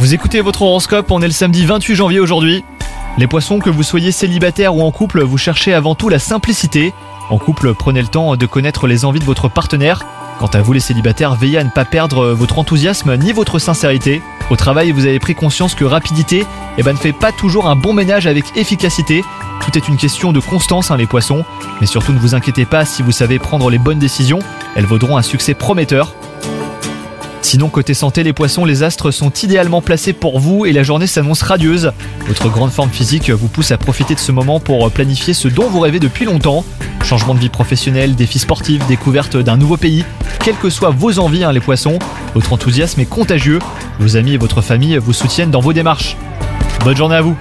Vous écoutez votre horoscope, on est le samedi 28 janvier aujourd'hui. Les poissons, que vous soyez célibataire ou en couple, vous cherchez avant tout la simplicité. En couple, prenez le temps de connaître les envies de votre partenaire. Quant à vous les célibataires, veillez à ne pas perdre votre enthousiasme ni votre sincérité. Au travail, vous avez pris conscience que rapidité eh ben, ne fait pas toujours un bon ménage avec efficacité. Tout est une question de constance, hein, les poissons. Mais surtout, ne vous inquiétez pas, si vous savez prendre les bonnes décisions, elles vaudront un succès prometteur. Sinon, côté santé, les poissons, les astres sont idéalement placés pour vous et la journée s'annonce radieuse. Votre grande forme physique vous pousse à profiter de ce moment pour planifier ce dont vous rêvez depuis longtemps. Changement de vie professionnelle, défis sportifs, découverte d'un nouveau pays. Quelles que soient vos envies, hein, les poissons, votre enthousiasme est contagieux. Vos amis et votre famille vous soutiennent dans vos démarches. Bonne journée à vous